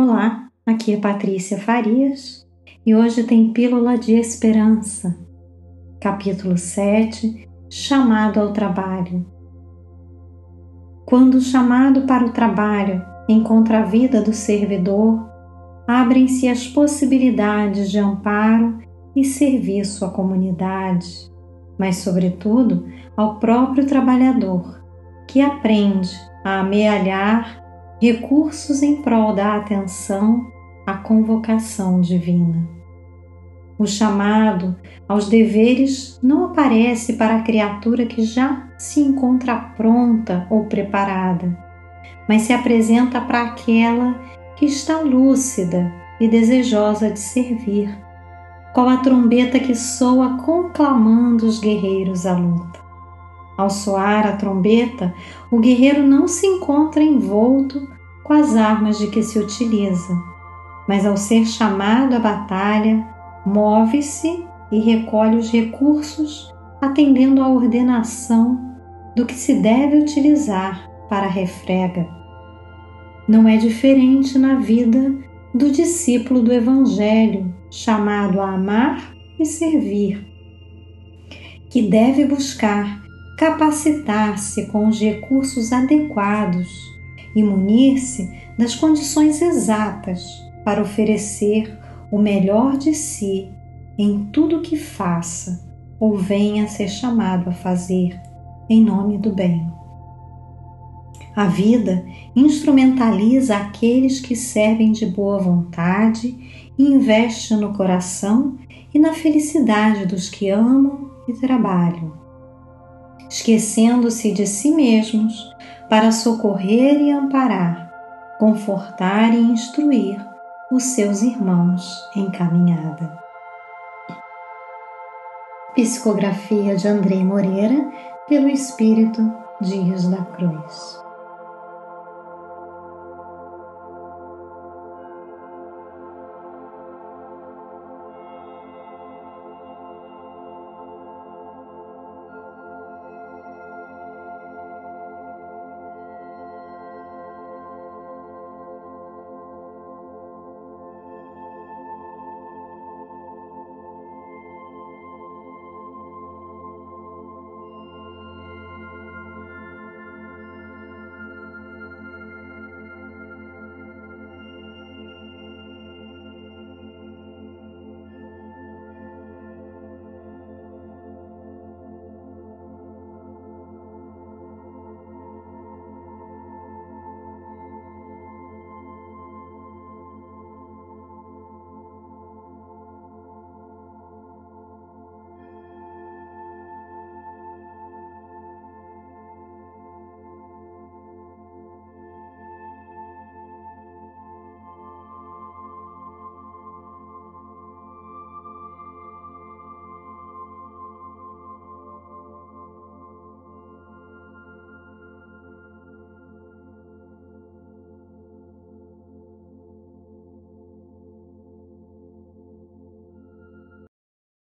Olá, aqui é Patrícia Farias e hoje tem Pílula de Esperança, capítulo 7 Chamado ao Trabalho. Quando o chamado para o trabalho encontra a vida do servidor, abrem-se as possibilidades de amparo e serviço à comunidade, mas, sobretudo, ao próprio trabalhador, que aprende a amealhar recursos em prol da atenção à convocação divina. O chamado aos deveres não aparece para a criatura que já se encontra pronta ou preparada, mas se apresenta para aquela que está lúcida e desejosa de servir, qual a trombeta que soa conclamando os guerreiros à luta. Ao soar a trombeta, o guerreiro não se encontra envolto com as armas de que se utiliza, mas ao ser chamado à batalha, move-se e recolhe os recursos atendendo à ordenação do que se deve utilizar para a refrega. Não é diferente na vida do discípulo do Evangelho, chamado a amar e servir, que deve buscar capacitar-se com os recursos adequados e munir-se das condições exatas para oferecer o melhor de si em tudo que faça ou venha a ser chamado a fazer em nome do bem. A vida instrumentaliza aqueles que servem de boa vontade e investe no coração e na felicidade dos que amam e trabalham esquecendo-se de si mesmos para socorrer e amparar, confortar e instruir os seus irmãos em caminhada. Psicografia de Andrei Moreira, pelo Espírito Dias da Cruz.